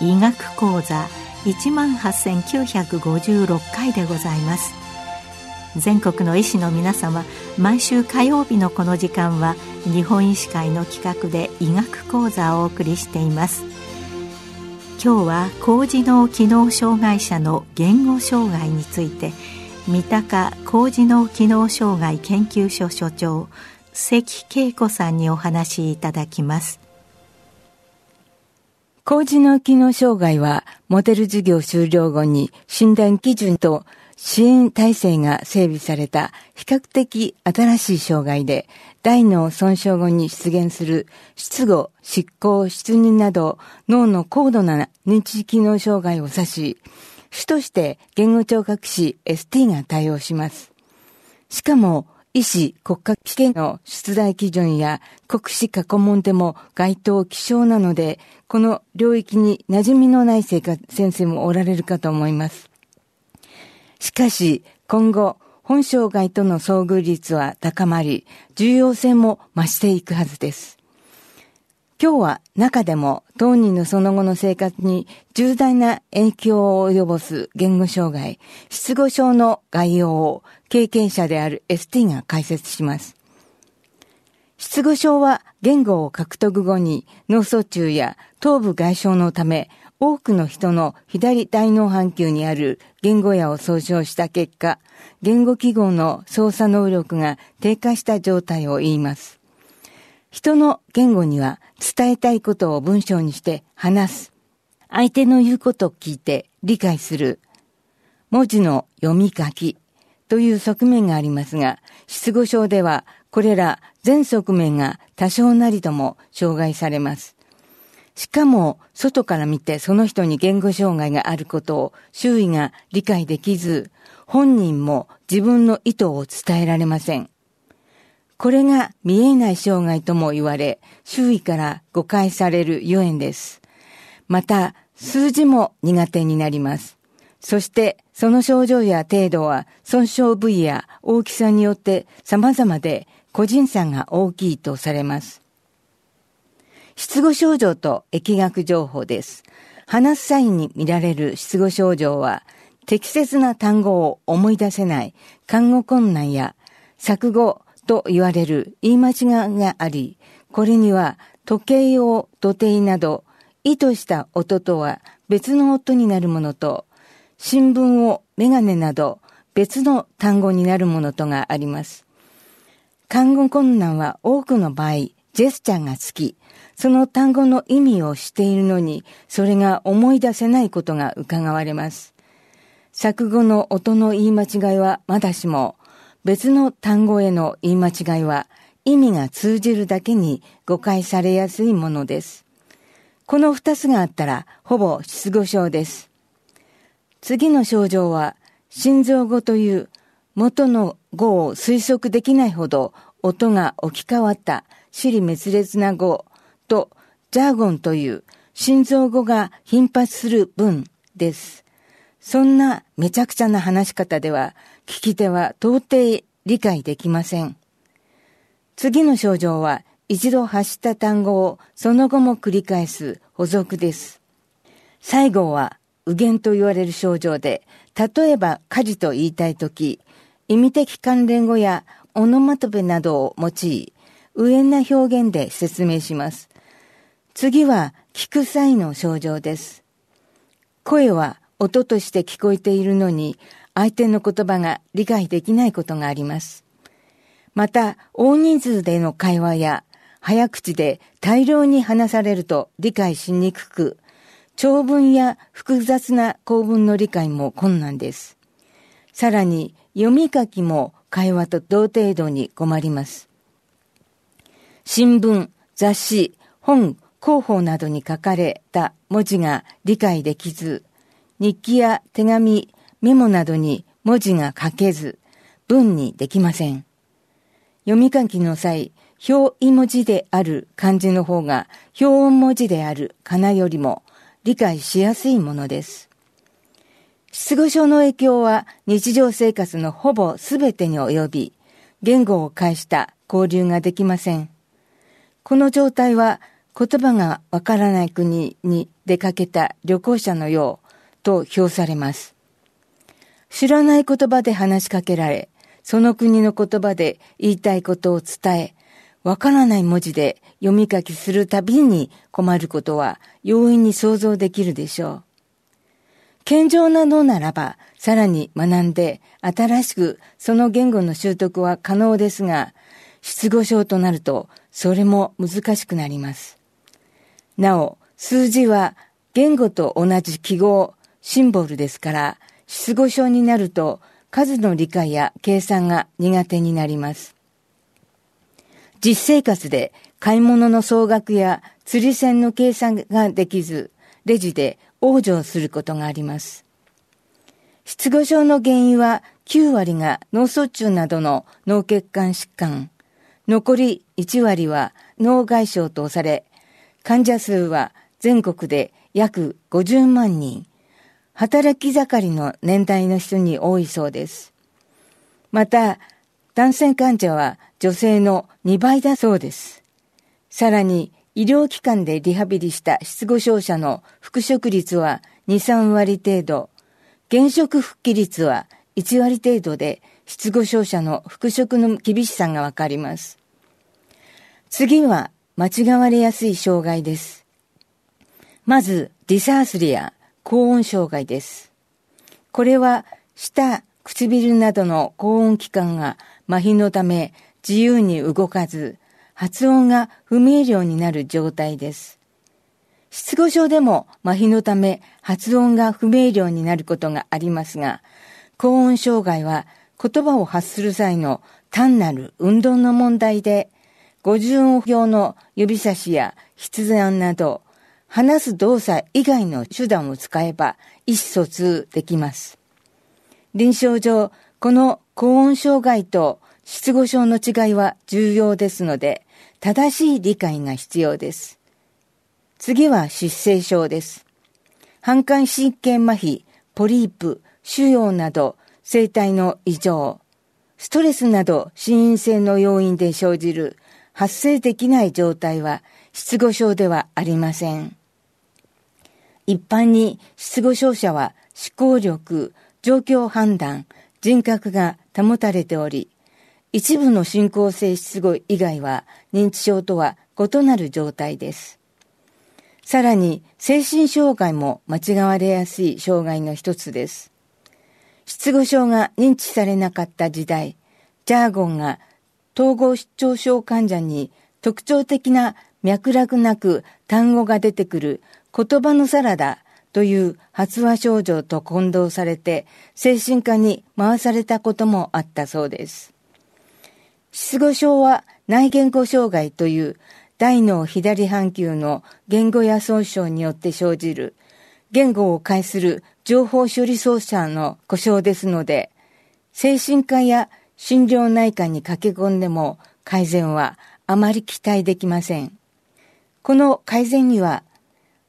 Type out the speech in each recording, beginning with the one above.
医学講座一万八千九百五十六回でございます。全国の医師の皆様毎週火曜日のこの時間は日本医師会の企画で医学講座をお送りしています。今日は高次脳機能障害者の言語障害について三鷹高次脳機能障害研究所所長関恵子さんにお話しいただきます。高次脳機能障害はモデル事業終了後に診断基準と支援体制が整備された比較的新しい障害で、大脳損傷後に出現する失語、執行、失認など脳の高度な認知機能障害を指し、主として言語聴覚士 ST が対応します。しかも、医師国家危険の出題基準や国試過去問でも該当希少なので、この領域に馴染みのない生活先生もおられるかと思います。しかし、今後、本障害との遭遇率は高まり、重要性も増していくはずです。今日は中でも当人のその後の生活に重大な影響を及ぼす言語障害、失語症の概要を経験者である ST が解説します。失語症は言語を獲得後に脳卒中や頭部外傷のため多くの人の左大脳半球にある言語野を総称した結果、言語記号の操作能力が低下した状態を言います。人の言語には伝えたいことを文章にして話す。相手の言うことを聞いて理解する。文字の読み書きという側面がありますが、失語症ではこれら全側面が多少なりとも障害されます。しかも、外から見てその人に言語障害があることを周囲が理解できず、本人も自分の意図を伝えられません。これが見えない障害とも言われ、周囲から誤解されるゆえんです。また、数字も苦手になります。そして、その症状や程度は損傷部位や大きさによって様々で個人差が大きいとされます。失語症状と疫学情報です。話す際に見られる失語症状は、適切な単語を思い出せない、看護困難や、錯誤と言われる言い間違いがあり、これには時計用土定など、意図した音とは別の音になるものと、新聞をメガネなど別の単語になるものとがあります。看護困難は多くの場合、ジェスチャーが好き、その単語の意味をしているのに、それが思い出せないことが伺われます。錯誤の音の言い間違いはまだしも、別の単語への言い間違いは意味が通じるだけに誤解されやすいものです。この二つがあったら、ほぼ失語症です。次の症状は、心臓語という元の語を推測できないほど音が置き換わった死に滅裂な語とジャーゴンという心臓語が頻発する文です。そんなめちゃくちゃな話し方では聞き手は到底理解できません。次の症状は一度発した単語をその後も繰り返す補足です。最後は右言と言われる症状で、例えば火事と言いたいとき、意味的関連語やオノマトペなどを用い、上な表現で説明します。次は聞く際の症状です。声は音として聞こえているのに相手の言葉が理解できないことがあります。また、大人数での会話や早口で大量に話されると理解しにくく、長文や複雑な構文の理解も困難です。さらに、読み書きも会話と同程度に困ります。新聞、雑誌、本、広報などに書かれた文字が理解できず、日記や手紙、メモなどに文字が書けず、文にできません。読み書きの際、表意文字である漢字の方が表音文字であるかなよりも理解しやすいものです。失語症の影響は日常生活のほぼすべてに及び、言語を介した交流ができません。この状態は言葉がわからない国に出かけた旅行者のようと評されます。知らない言葉で話しかけられ、その国の言葉で言いたいことを伝え、わからない文字で読み書きするたびに困ることは容易に想像できるでしょう。健常なのならば、さらに学んで、新しくその言語の習得は可能ですが、失語症となると、それも難しくなります。なお、数字は言語と同じ記号、シンボルですから、失語症になると数の理解や計算が苦手になります。実生活で買い物の総額や釣り銭の計算ができず、レジで往生することがあります。失語症の原因は9割が脳卒中などの脳血管疾患、残り1割は脳外傷とされ、患者数は全国で約50万人、働き盛りの年代の人に多いそうです。また、男性患者は女性の2倍だそうです。さらに、医療機関でリハビリした失語症者の復職率は2、3割程度、現職復帰率は1割程度で失語症者の復職の厳しさがわかります。次は間違われやすい障害です。まず、ディサースリア、高音障害です。これは、舌、唇などの高音器官が麻痺のため自由に動かず、発音が不明瞭になる状態です。失語症でも麻痺のため発音が不明瞭になることがありますが、高音障害は言葉を発する際の単なる運動の問題で、五十音表の指差しや筆談など、話す動作以外の手段を使えば意思疎通できます。臨床上、この高音障害と失語症の違いは重要ですので、正しい理解が必要です。次は失声症です。反感神経麻痺、ポリープ、腫瘍など、生体の異常、ストレスなど心因性の要因で生じる発生できない状態は失語症ではありません。一般に失語症者は思考力、状況判断、人格が保たれており、一部の進行性失語以外は認知症とは異なる状態です。さらに、精神障害も間違われやすい障害の一つです。失語症が認知されなかった時代、ジャーゴンが統合失調症患者に特徴的な脈絡なく単語が出てくる言葉のサラダという発話症状と混同されて精神科に回されたこともあったそうです。失語症は内言語障害という大脳左半球の言語や損傷によって生じる言語を介する情報処理操作の故障ですので、精神科や心療内科に駆け込んでも改善はあまり期待できません。この改善には、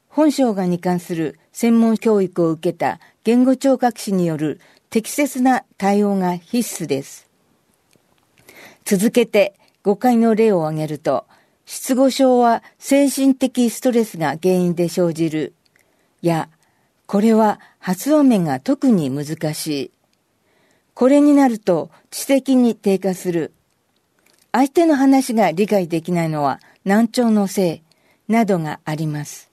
本生涯に関する専門教育を受けた言語聴覚士による適切な対応が必須です。続けて誤解の例を挙げると、失語症は精神的ストレスが原因で生じる。や、これは発音面が特に難しい。これになると知的に低下する。相手の話が理解できないのは難聴のせいなどがあります。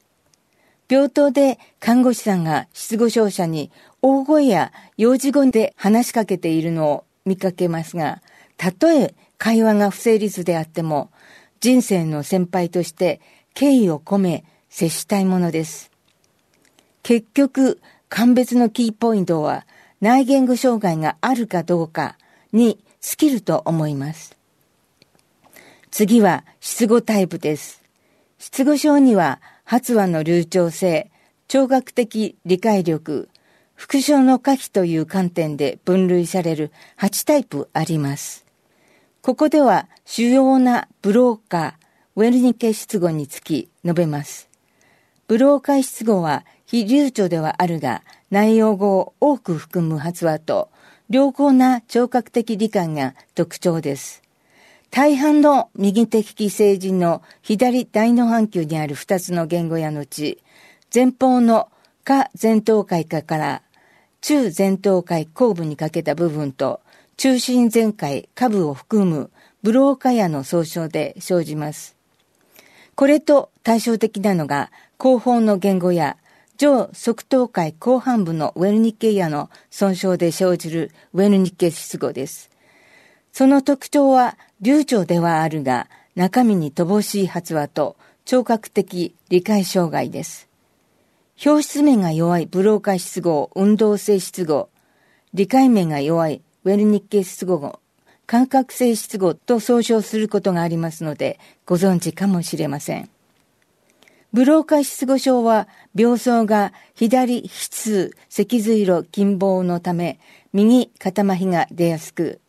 病棟で看護師さんが失語症者に大声や幼児語で話しかけているのを見かけますが、たとえ会話が不成立であっても、人生の先輩として敬意を込め接したいものです。結局、鑑別のキーポイントは内言語障害があるかどうかに尽きると思います。次は失語タイプです。失語症には発話の流暢性、聴覚的理解力、副唱の可否という観点で分類される8タイプあります。ここでは主要なブローカー、ウェルニケ失語につき述べます。ブローカー失語は非流暢ではあるが、内容語を多く含む発話と、良好な聴覚的理解が特徴です。大半の右的成人の左大脳半球にある二つの言語や後、前方の下前頭海下から中前頭海後部にかけた部分と中心前回下部を含むブローカヤの総称で生じます。これと対照的なのが後方の言語や上側頭海後半部のウェルニッケイヤの損傷で生じるウェルニッケ失語です。その特徴は流暢ではあるが中身に乏しい発話と聴覚的理解障害です。表出面が弱いブローカー失語、運動性失語、理解面が弱いウェルニッケ失語感覚性失語と総称することがありますので、ご存知かもしれません。ブローカー失語症は、病巣が左筆脊髄路近傍のため、右肩麻痺が出やすく、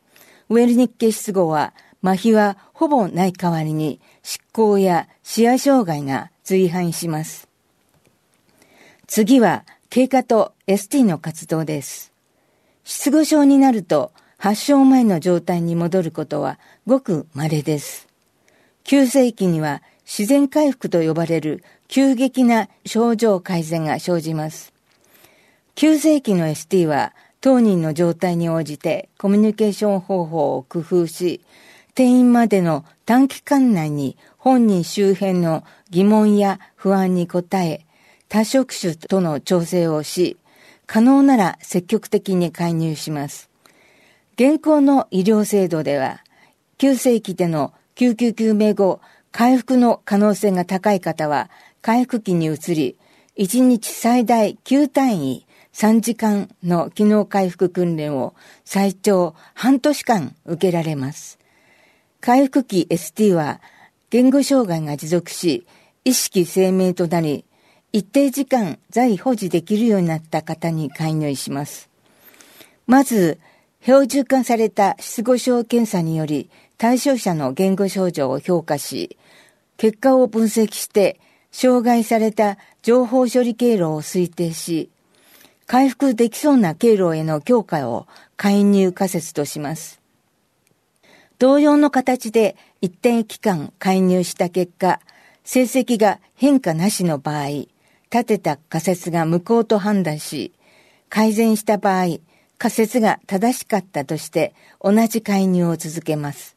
ウェルニッケ失語は、麻痺はほぼない代わりに、執行や視野障害が随伴します。次は、経過と ST の活動です。失語症になると発症前の状態に戻ることはごく稀です。急性期には自然回復と呼ばれる急激な症状改善が生じます。急性期の ST は当人の状態に応じてコミュニケーション方法を工夫し、転院までの短期間内に本人周辺の疑問や不安に応え、多職種との調整をし、可能なら積極的に介入します。現行の医療制度では、急性期での救急救命後、回復の可能性が高い方は、回復期に移り、1日最大9単位3時間の機能回復訓練を最長半年間受けられます。回復期 ST は言語障害が持続し、意識生命となり、一定時間在保持できるようになった方に介入します。まず、標準化された失語症検査により対象者の言語症状を評価し、結果を分析して障害された情報処理経路を推定し、回復できそうな経路への強化を介入仮説とします。同様の形で一定期間介入した結果、成績が変化なしの場合、立てた仮説が無効と判断し、改善した場合、仮説が正しかったとして同じ介入を続けます。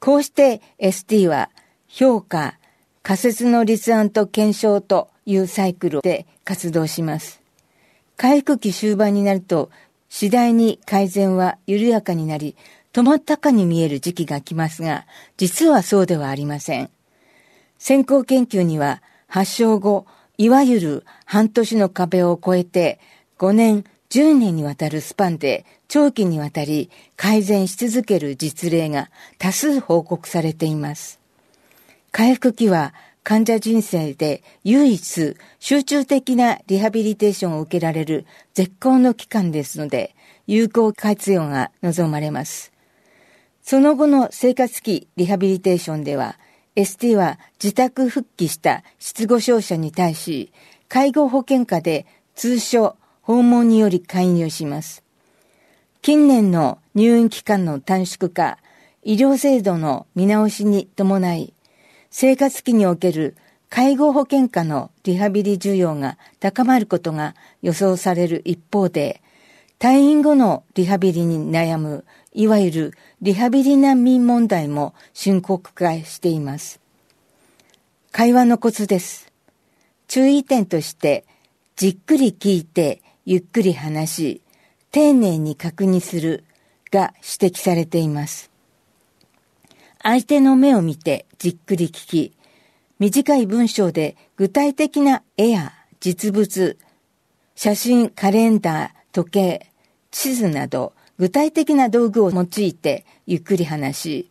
こうして ST は評価、仮説の立案と検証というサイクルで活動します。回復期終盤になると次第に改善は緩やかになり止まったかに見える時期が来ますが、実はそうではありません。先行研究には発症後いわゆる半年の壁を超えて5年、10年にわたるスパンで長期にわたり改善し続ける実例が多数報告されています。回復期は患者人生で唯一集中的なリハビリテーションを受けられる絶好の期間ですので、有効活用が望まれます。その後の生活期リハビリテーションでは、ST は自宅復帰した失語症者に対し、介護保険科で通所、訪問により介入します。近年の入院期間の短縮化、医療制度の見直しに伴い、生活期における介護保険科のリハビリ需要が高まることが予想される一方で、退院後のリハビリに悩むいわゆるリハビリ難民問題も深刻化しています。会話のコツです。注意点として、じっくり聞いて、ゆっくり話し、丁寧に確認するが指摘されています。相手の目を見てじっくり聞き、短い文章で具体的な絵や実物、写真、カレンダー、時計、地図など具体的な道具を用いてゆっくり話し、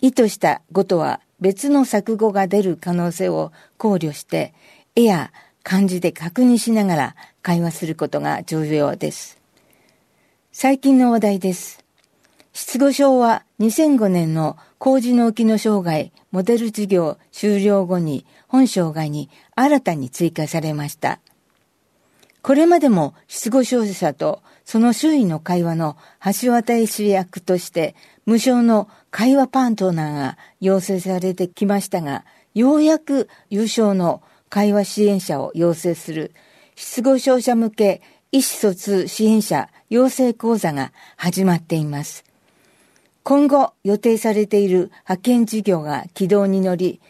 意図した語とは別の作語が出る可能性を考慮して、絵や漢字で確認しながら会話することが重要です。最近の話題です。失語症は2005年の工事の機能障害モデル事業終了後に本障害に新たに追加されました。これまでも失語症者とその周囲の会話の橋渡し役として無償の会話パートナーが要請されてきましたが、ようやく優勝の会話支援者を要請する失語症者向け意思疎通支援者養成講座が始まっています。今後予定されている派遣事業が軌道に乗り、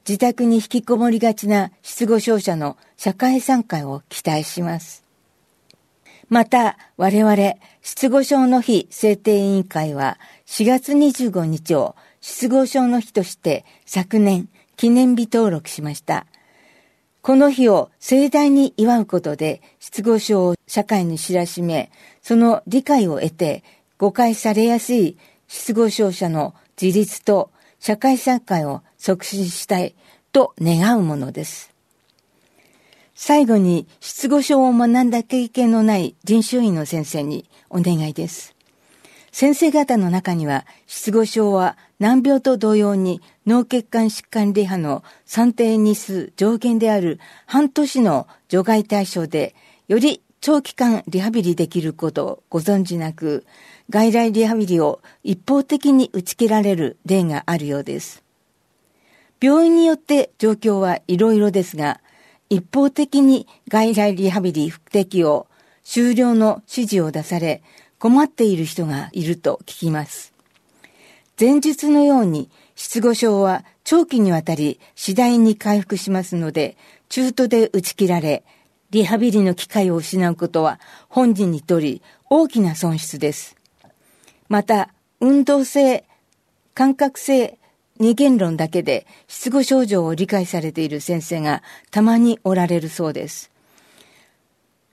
自宅に引きこもりがちな失語症者の社会参加を期待します。また、我々、失語症の日制定委員会は4月25日を失語症の日として昨年記念日登録しました。この日を盛大に祝うことで失語症を社会に知らしめ、その理解を得て誤解されやすい失語症者の自立と社会社会を促進したいと願うものです。最後に失語症を学んだ経験のない人種医の先生にお願いです。先生方の中には失語症は難病と同様に脳血管疾患リハの算定日数上限である半年の除外対象でより長期間リハビリできることをご存知なく外来リハビリを一方的に打ち切られる例があるようです。病院によって状況はいろいろですが、一方的に外来リハビリ不適用、終了の指示を出され、困っている人がいると聞きます。前述のように、失語症は長期にわたり次第に回復しますので、中途で打ち切られ、リハビリの機会を失うことは本人にとり大きな損失です。また、運動性、感覚性、二元論だけで失語症状を理解されている先生がたまにおられるそうです。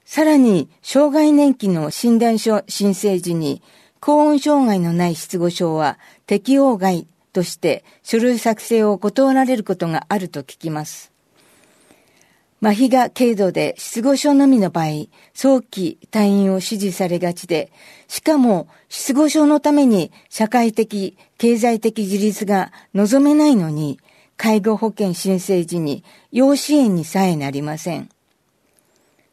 さらに、障害年金の診断書申請時に、高温障害のない失語症は適用外として書類作成を断られることがあると聞きます。麻痺が軽度で失語症のみの場合、早期退院を指示されがちで、しかも失語症のために社会的、経済的自立が望めないのに、介護保険申請時に養子縁にさえなりません。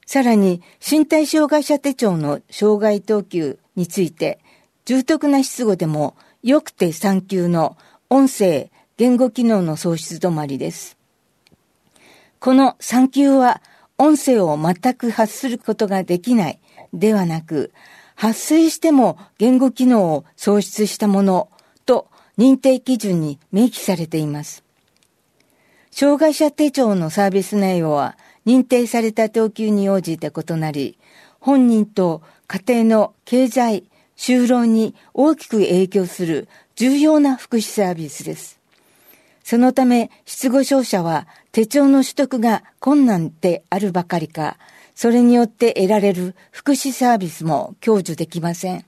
さらに、身体障害者手帳の障害等級について、重篤な失語でも、よくて3級の音声、言語機能の喪失止まりです。この3級は音声を全く発することができないではなく、発生しても言語機能を喪失したものと認定基準に明記されています。障害者手帳のサービス内容は認定された等級に応じて異なり、本人と家庭の経済、就労に大きく影響する重要な福祉サービスです。そのため、失語症者は手帳の取得が困難であるばかりか、それによって得られる福祉サービスも享受できません。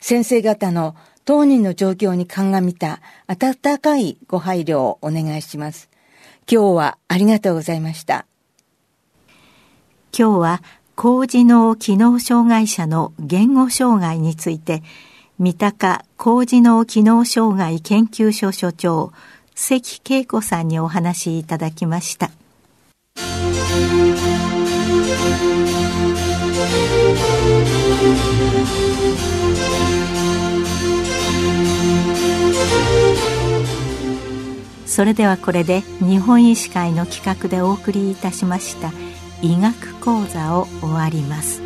先生方の当人の状況に鑑みた温かいご配慮をお願いします。今日はありがとうございました。今日は高次脳機能障害者の言語障害について、三鷹高次脳機能障害研究所所長、関恵子さんにお話いただきました。それではこれで日本医師会の企画でお送りいたしました医学講座を終わります。